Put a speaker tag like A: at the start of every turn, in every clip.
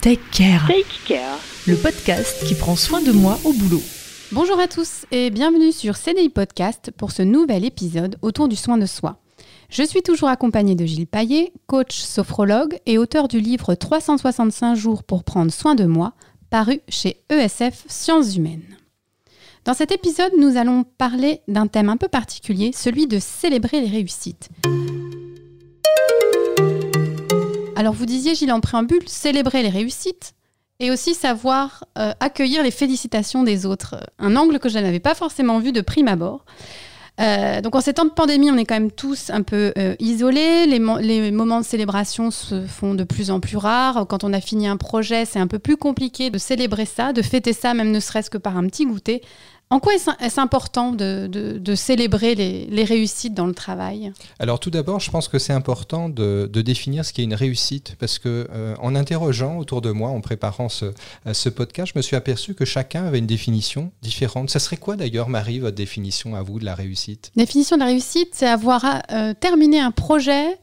A: Take Care,
B: Take Care,
A: le podcast qui prend soin de moi au boulot.
C: Bonjour à tous et bienvenue sur CDI Podcast pour ce nouvel épisode autour du soin de soi. Je suis toujours accompagnée de Gilles Paillet, coach sophrologue et auteur du livre 365 jours pour prendre soin de moi, paru chez ESF Sciences Humaines. Dans cet épisode, nous allons parler d'un thème un peu particulier, celui de célébrer les réussites. Alors vous disiez, Gilles, en préambule, célébrer les réussites et aussi savoir euh, accueillir les félicitations des autres. Un angle que je n'avais pas forcément vu de prime abord. Euh, donc en ces temps de pandémie, on est quand même tous un peu euh, isolés. Les, mo- les moments de célébration se font de plus en plus rares. Quand on a fini un projet, c'est un peu plus compliqué de célébrer ça, de fêter ça, même ne serait-ce que par un petit goûter. En quoi est-ce important de, de- de célébrer les, les réussites dans le travail?
D: Alors tout d'abord, je pense que c'est important de, de définir ce qu'est une réussite, parce que euh, en interrogeant autour de moi, en préparant ce, à ce podcast, je me suis aperçu que chacun avait une définition différente. Ça serait quoi d'ailleurs, Marie, votre définition à vous de la réussite?
C: Définition de la réussite, c'est avoir euh, terminé un projet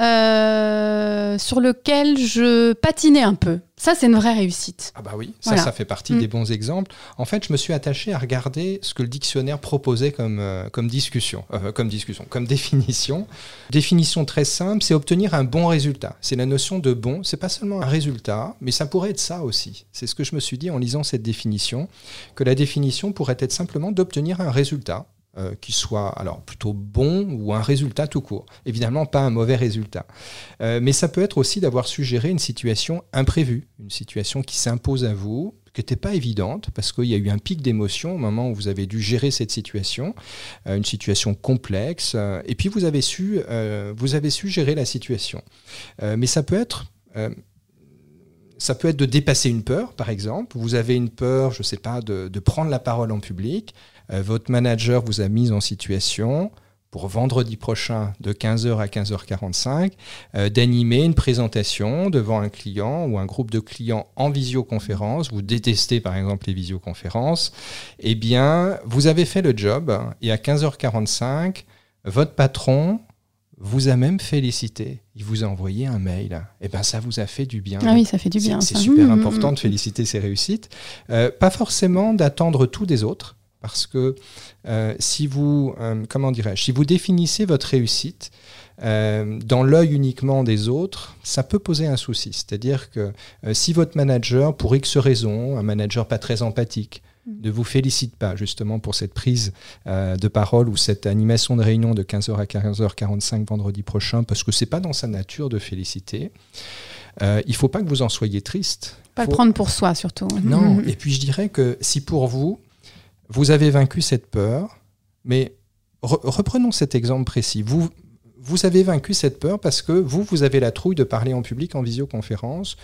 C: euh, sur lequel je patinais un peu. Ça, c'est une vraie réussite.
D: Ah bah oui, ça,
C: Voilà.
D: ça fait partie
C: Mm.
D: des bons exemples. En fait, je me suis attaché à regarder ce que le dictionnaire proposait comme, euh, comme discussion, euh, comme discussion, comme définition. Définition très simple, c'est obtenir un bon résultat. C'est la notion de bon. C'est pas seulement un résultat, mais ça pourrait être ça aussi. C'est ce que je me suis dit en lisant cette définition, que la définition pourrait être simplement d'obtenir un résultat. Euh, qui soit alors plutôt bon ou un résultat tout court. Évidemment, pas un mauvais résultat. Euh, mais ça peut être aussi d'avoir suggéré une situation imprévue, une situation qui s'impose à vous, qui n'était pas évidente, parce qu'il y a eu un pic d'émotion au moment où vous avez dû gérer cette situation, euh, une situation complexe, euh, et puis vous avez su, euh, vous avez su gérer la situation. Euh, mais ça peut être... ça peut être de dépasser une peur, par exemple. Vous avez une peur, je ne sais pas, de, de prendre la parole en public. Euh, votre manager vous a mis en situation pour vendredi prochain de 15h à 15h45 euh, d'animer une présentation devant un client ou un groupe de clients en visioconférence. Vous détestez par exemple les visioconférences. Eh bien, vous avez fait le job et à 15h45, votre patron vous a même félicité. Il vous a envoyé un mail. Eh bien, ça vous a fait du bien.
C: Ah oui, ça fait du bien.
D: C'est super
C: Mmh, mmh,
D: important
C: mmh.
D: de féliciter ses réussites. Euh, pas forcément d'attendre tout des autres, parce que euh, si vous, euh, comment dirais-je, si vous définissez votre réussite dans l'œil uniquement des autres, ça peut poser un souci. C'est-à-dire que si votre manager, pour X raison, un manager pas très empathique, ne vous félicite pas justement pour cette prise euh, de parole ou cette animation de réunion de 15h à 15h45 vendredi prochain, parce que c'est pas dans sa nature de féliciter. Euh, il faut pas que vous en soyez triste.
C: Pas
D: Faut-
C: le prendre pour soi, surtout.
D: Non,
C: Mmh.
D: et puis je dirais que si pour vous, vous avez vaincu cette peur, mais re- reprenons cet exemple précis. Vous, vous avez vaincu cette peur parce que vous, vous avez la trouille de parler en public en visioconférence,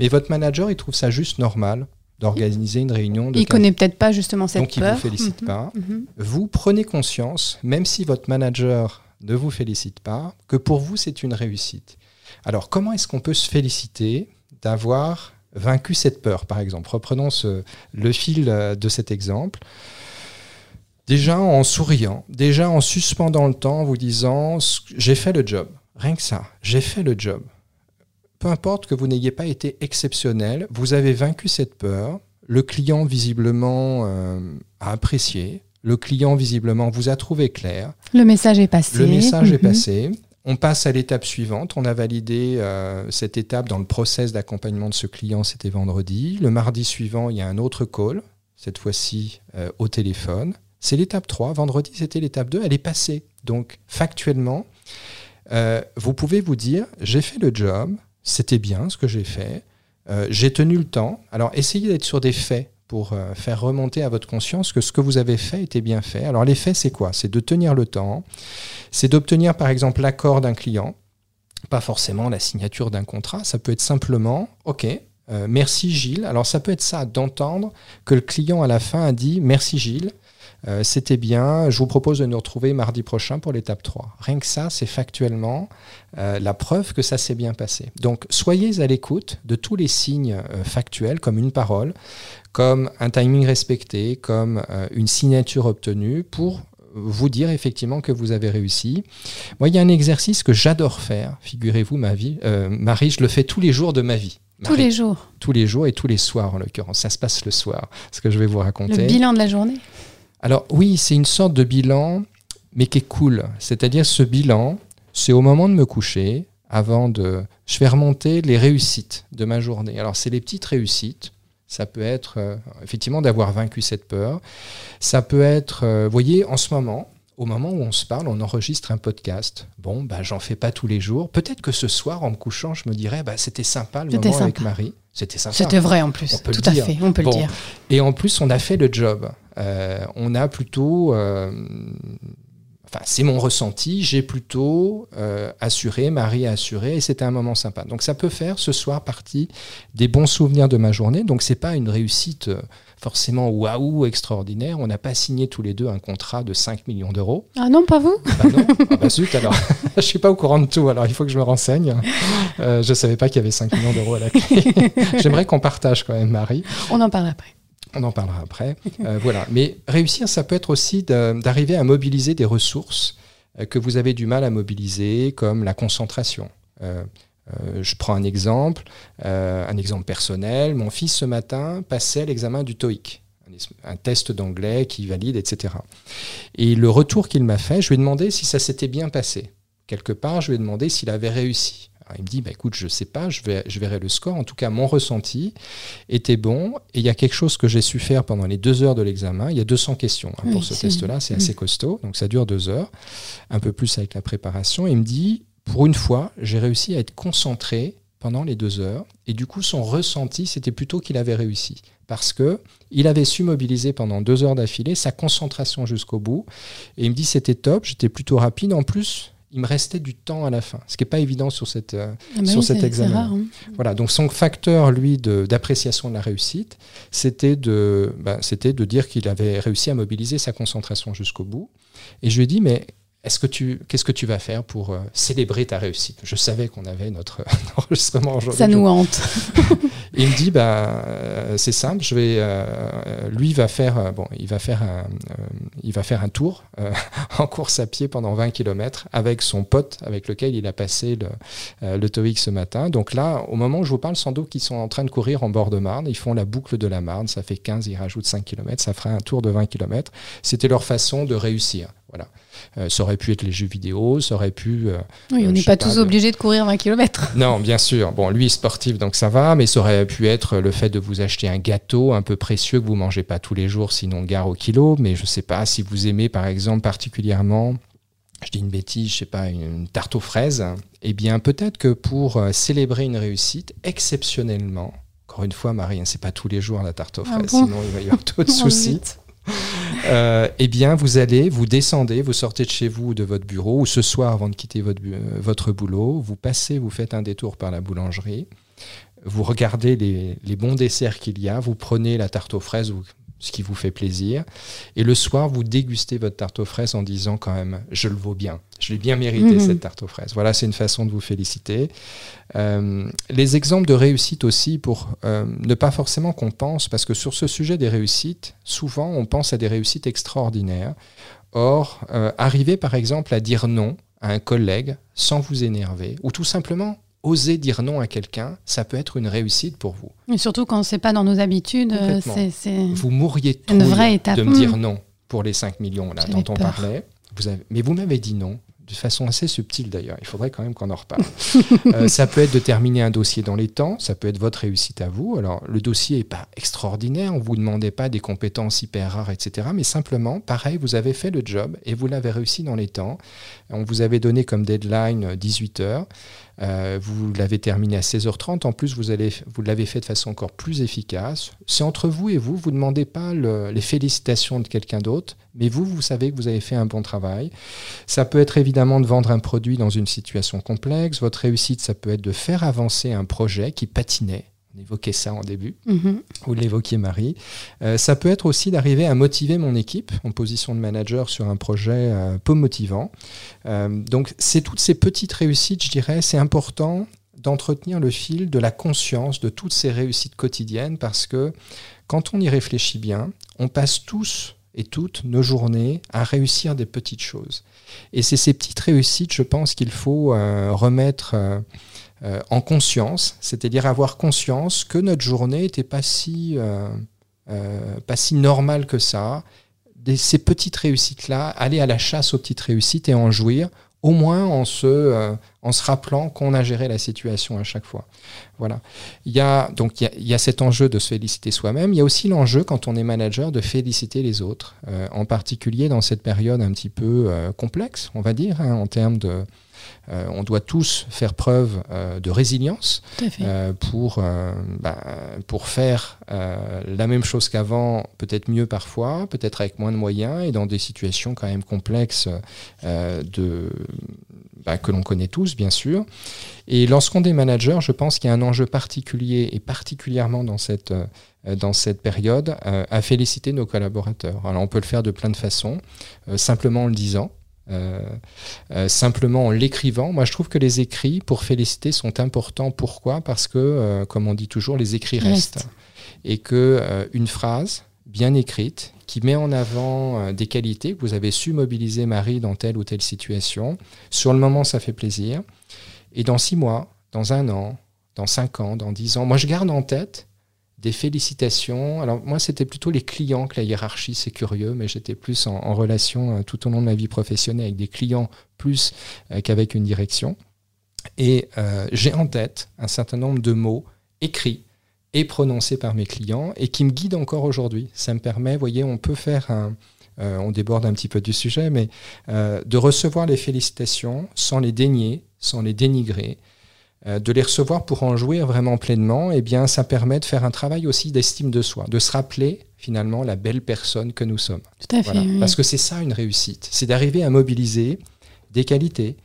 D: mais votre manager, il trouve ça juste normal d'organiser une réunion de
C: Il
D: 15
C: connaît peut-être pas justement cette
D: donc il ne
C: peur.
D: vous félicite
C: Mhm,
D: pas.
C: mhm.
D: Vous prenez conscience, même si votre manager ne vous félicite pas, que pour vous, c'est une réussite. Alors, comment est-ce qu'on peut se féliciter d'avoir vaincu cette peur, par exemple? Reprenons ce- le fil euh, de cet exemple. Déjà en souriant, déjà en suspendant le temps, en vous disant j'ai fait le job. Rien que ça, j'ai fait le job. Peu importe que vous n'ayez pas été exceptionnel, vous avez vaincu cette peur. Le client visiblement euh, a apprécié. Le client visiblement vous a trouvé clair.
C: Le message est passé.
D: Le message est
C: Mhm.
D: passé. On passe à l'étape suivante. On a validé euh, cette étape dans le process d'accompagnement de ce client, c'était vendredi. Le mardi suivant, il y a un autre call, cette fois-ci euh, au téléphone. C'est l'étape 3. Vendredi, c'était l'étape 2. Elle est passée. Donc, factuellement, euh, vous pouvez vous dire, j'ai fait le job, c'était bien ce que j'ai fait, euh, j'ai tenu le temps. Alors, essayez d'être sur des faits pour euh, faire remonter à votre conscience que ce que vous avez fait était bien fait. Alors, les faits, c'est quoi? C'est de tenir le temps, c'est d'obtenir par exemple l'accord d'un client, pas forcément la signature d'un contrat, ça peut être simplement, OK, euh, merci Gilles. Alors ça peut être ça, d'entendre que le client à la fin a dit merci Gilles, euh, c'était bien, je vous propose de nous retrouver mardi prochain pour l'étape 3. Rien que ça, c'est factuellement euh, la preuve que ça s'est bien passé. Donc soyez à l'écoute de tous les signes euh, factuels, comme une parole, comme un timing respecté, comme une signature obtenue, pour vous dire effectivement que vous avez réussi. Moi, il y a un exercice que j'adore faire, figurez-vous, ma vie, euh, Marie, je le fais tous les jours de ma vie.
C: Tous les jours.
D: tous les jours et tous les soirs en l'occurrence. Ça se passe le soir, ce que je vais vous raconter.
C: Le bilan de la journée.
D: Alors oui, c'est une sorte de bilan, mais qui est cool. C'est-à-dire ce bilan, c'est au moment de me coucher, avant de... Je fais remonter les réussites de ma journée. Alors c'est les petites réussites. Ça peut être euh, effectivement d'avoir vaincu cette peur. Ça peut être, euh, vous voyez, en ce moment, au moment où on se parle, on enregistre un podcast. Bon, bah, j'en fais pas tous les jours. Peut-être que ce soir, en me couchant, je me dirais, bah, c'était sympa le moment avec. Marie. C'était sympa.
C: C'était vrai en plus.
D: On peut le
C: Tout à
D: dire.
C: fait, on peut
D: Bon.
C: le dire.
D: Et en plus, on a fait le job. Euh, on a plutôt. euh, Enfin, c'est mon ressenti. J'ai plutôt euh, assuré, Marie a assuré, et c'était un moment sympa. Donc, ça peut faire ce soir partie des bons souvenirs de ma journée. Donc, c'est pas une réussite euh, forcément waouh extraordinaire. On n'a pas signé tous les deux un contrat de 5 millions d'euros.
C: Ah non, pas vous?
D: Bah non, ah bah zut alors. je suis pas au courant de tout, alors il faut que je me renseigne. Euh, je savais pas qu'il y avait 5 millions d'euros à la clé. J'aimerais qu'on partage quand même, Marie.
C: On en parle après.
D: On en parlera après. Euh, voilà. Mais réussir, ça peut être aussi d'arriver à mobiliser des ressources euh, que vous avez du mal à mobiliser, comme la concentration. Euh, je prends un exemple, un exemple personnel. Mon fils ce matin passait l'examen du TOEIC, un test d'anglais qui valide, etc. Et le retour qu'il m'a fait, je lui ai demandé si ça s'était bien passé. Quelque part, je lui ai demandé s'il avait réussi. Alors, il me dit, bah, écoute, je ne sais pas, je, vais, je verrai le score. En tout cas, mon ressenti était bon. Et il y a quelque chose que j'ai su faire pendant les deux heures de l'examen. Il y a 200 questions hein, pour ce test-là, c'est assez costaud. Donc ça dure deux heures, un peu plus avec la préparation. Il me dit, pour une fois, j'ai réussi à être concentré pendant les deux heures. Et du coup, son ressenti, c'était plutôt qu'il avait réussi. Parce que il avait su mobiliser pendant deux heures d'affilée sa concentration jusqu'au bout. Et il me dit, c'était top, j'étais plutôt rapide. En plus, il me restait du temps à la fin, ce qui n'est pas évident sur cette, euh,
C: Ah bah
D: Sur
C: oui,
D: cet examen.
C: rare, hein.
D: voilà, donc son facteur, lui, d'appréciation de, la réussite, c'était de, c'était de dire qu'il avait réussi à mobiliser sa concentration jusqu'au bout. Et je lui ai dit, mais est-ce que tu, qu'est-ce que tu vas faire pour euh, célébrer ta réussite? Je savais qu'on avait notre enregistrement aujourd'hui.
C: Ça nous hante.
D: Il me dit, bah, euh, c'est simple, je vais, euh, lui va faire, euh, bon, il va faire un, il va faire un tour euh, en course à pied pendant 20 km avec son pote avec lequel il a passé le, euh, le TOEIC ce matin. Donc là, au moment où je vous parle, sans doute qu'ils sont en train de courir en bord de Marne, ils font la boucle de la Marne, ça fait 15, ils rajoutent 5 km, ça fera un tour de 20 km. C'était leur façon de réussir. Voilà. Euh, ça aurait pu être les jeux vidéo, ça aurait pu... euh,
C: Oui,
D: Euh,
C: on
D: je
C: n'est pas
D: pas,
C: tous
D: de-
C: obligés de courir 20 km.
D: non, bien sûr. Bon, lui est sportif, donc ça va, mais ça aurait pu être le fait de vous acheter un gâteau un peu précieux que vous mangez pas tous les jours, sinon gare au kilo. Mais je sais pas si vous aimez, par exemple, particulièrement, je dis une bêtise, je sais pas, une tarte aux fraises. Eh bien, peut-être que pour euh, célébrer une réussite, exceptionnellement, encore une fois, Marie, hein, c'est pas tous les jours la tarte aux
C: Ah
D: fraises,
C: bon
D: sinon il va y avoir
C: Oh,
D: soucis. Euh, eh bien, vous allez, vous descendez, vous sortez de chez vous ou de votre bureau, ou ce soir avant de quitter votre, euh, votre boulot, vous passez, vous faites un détour par la boulangerie, vous regardez les, les bons desserts qu'il y a, vous prenez la tarte aux fraises ce qui vous fait plaisir, et le soir, vous dégustez votre tarte aux fraises en disant quand même, je le vaux bien, je l'ai bien mérité
C: Mhm.
D: cette tarte aux fraises. Voilà, c'est une façon de vous féliciter. Euh, les exemples de réussite aussi, pour euh, ne pas forcément qu'on pense, parce que sur ce sujet des réussites, souvent on pense à des réussites extraordinaires. Or, euh, arriver par exemple à dire non à un collègue sans vous énerver, ou tout simplement oser dire non à quelqu'un, ça peut être une réussite pour vous.
C: Et surtout quand c'est pas dans nos habitudes, euh, c'est-.
D: Vous mourriez
C: étape.
D: de me dire non pour les 5 millions là, dont on
C: peur.
D: parlait. Vous avez- Mais vous m'avez dit non, de façon assez subtile d'ailleurs. Il faudrait quand même qu'on en reparle. Euh, ça peut être de terminer un dossier dans les temps, ça peut être votre réussite à vous. Alors le dossier n'est pas extraordinaire, on ne vous demandait pas des compétences hyper rares, etc. Mais simplement, pareil, vous avez fait le job et vous l'avez réussi dans les temps. On vous avait donné comme deadline 18 heures. Euh, vous l'avez terminé à 16h30. En plus, vous, l'avez fait de façon encore plus efficace. C'est entre vous et vous. Vous ne demandez pas le- les félicitations de quelqu'un d'autre, mais vous, vous savez que vous avez fait un bon travail. Ça peut être évidemment de vendre un produit dans une situation complexe. Votre réussite, ça peut être de faire avancer un projet qui patinait. On évoquait ça en début.
C: Mhm.
D: Vous l'évoquiez, Marie. Euh, ça peut être aussi d'arriver à motiver mon équipe en position de manager sur un projet euh, peu motivant. Euh, donc, c'est toutes ces petites réussites, je dirais, c'est important d'entretenir le fil de la conscience de toutes ces réussites quotidiennes parce que quand on y réfléchit bien, on passe tous et toutes nos journées à réussir des petites choses. Et c'est ces petites réussites, je pense, qu'il faut euh, remettre, euh, euh, en conscience, c'est-à-dire avoir conscience que notre journée n'était pas si, pas si normale que ça. Ces petites réussites-là, aller à la chasse aux petites réussites et en jouir, au moins en se, euh, en se rappelant qu'on a géré la situation à chaque fois. Voilà. Il y a, donc il y a, il y a cet enjeu de se féliciter soi-même. Il y a aussi l'enjeu, quand on est manager, de féliciter les autres, euh, en particulier dans cette période un petit peu euh, complexe, on va dire, hein, en termes de... euh, on doit tous faire preuve euh, de résilience euh, pour, bah, pour faire la même chose qu'avant, peut-être mieux parfois, peut-être avec moins de moyens et dans des situations quand même complexes de, bah, que l'on connaît tous, bien sûr. Et lorsqu'on est manager, je pense qu'il y a un enjeu particulier et particulièrement dans cette, dans cette période euh, à féliciter nos collaborateurs. Alors on peut le faire de plein de façons, euh, simplement en le disant. Euh, euh, simplement en l'écrivant. Moi, je trouve que les écrits pour féliciter sont importants. Pourquoi? Parce que, euh, comme on dit toujours, les écrits
C: Restent.
D: Et que une phrase bien écrite qui met en avant des qualités que vous avez su mobiliser Marie dans telle ou telle situation, sur le moment, ça fait plaisir. Et dans six mois, dans un an, dans cinq ans, dans dix ans, moi, je garde en tête des félicitations. Alors moi, c'était plutôt les clients que la hiérarchie, c'est curieux, mais j'étais plus en, relation euh, tout au long de ma vie professionnelle avec des clients plus euh, qu'avec une direction. Et euh, j'ai en tête un certain nombre de mots écrits et prononcés par mes clients et qui me guident encore aujourd'hui. Ça me permet, vous voyez, on peut faire un... on déborde un petit peu du sujet, mais de recevoir les félicitations sans les dénier, sans les dénigrer, de les recevoir pour en jouir vraiment pleinement, eh bien, ça permet de faire un travail aussi d'estime de soi, de se rappeler finalement la belle personne que nous sommes.
C: Tout à fait.
D: Voilà.
C: oui.
D: Parce que c'est ça une réussite, c'est d'arriver à mobiliser des qualités,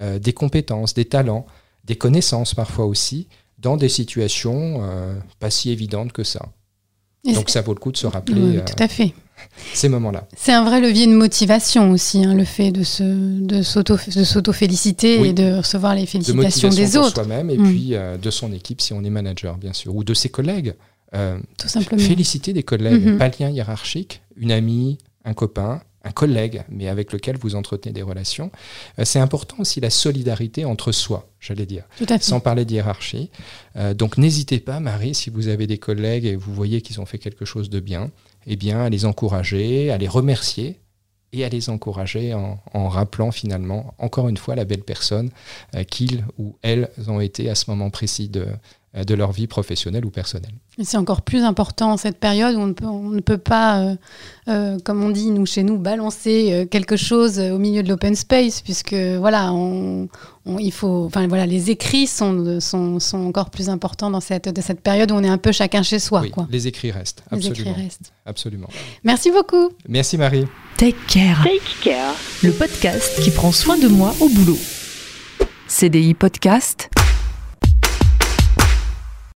D: euh, des compétences, des talents, des connaissances parfois aussi, dans des situations euh, pas si évidentes que ça.
C: Et
D: Donc ça vaut le coup de se rappeler
C: Oui,
D: euh,
C: tout à fait.
D: ces moments-là.
C: C'est un vrai levier de motivation aussi, hein, le fait de se de de s'auto-féliciter
D: Oui.
C: et de recevoir les
D: De
C: félicitations
D: motivation
C: des
D: pour
C: autres,
D: soi-même et
C: Mm.
D: puis euh, de son équipe si on est manager, bien sûr, ou de ses collègues. Euh,
C: tout simplement.
D: Féliciter des collègues,
C: Mhm.
D: pas lien hiérarchique, une amie, un copain, un collègue, mais avec lequel vous entretenez des relations. Euh, c'est important aussi la solidarité entre soi, j'allais dire,
C: Tout à fait.
D: sans parler de hiérarchie. Euh, donc n'hésitez pas, Marie, si vous avez des collègues et vous voyez qu'ils ont fait quelque chose de bien, eh bien, à les encourager, à les remercier et à les encourager en, en rappelant finalement, encore une fois, la belle personne euh, qu'ils ou elles ont été à ce moment précis de, de leur vie professionnelle ou personnelle.
C: Et C'est encore plus important en cette période où on ne peut, on ne peut pas, euh, euh, comme on dit nous chez nous, balancer euh, quelque chose euh, au milieu de l'open space, puisque voilà, on, on- il faut, enfin voilà, les écrits sont, sont, sont encore plus importants dans cette, de cette période où on est un peu chacun chez soi.
D: oui,
C: quoi.
D: les écrits restent,
C: Les
D: absolument.
C: écrits restent.
D: absolument.
C: Merci beaucoup.
D: Merci Marie.
A: Take Care,
B: Take care.
A: le podcast qui prend soin de moi au boulot.
E: CDI Podcast,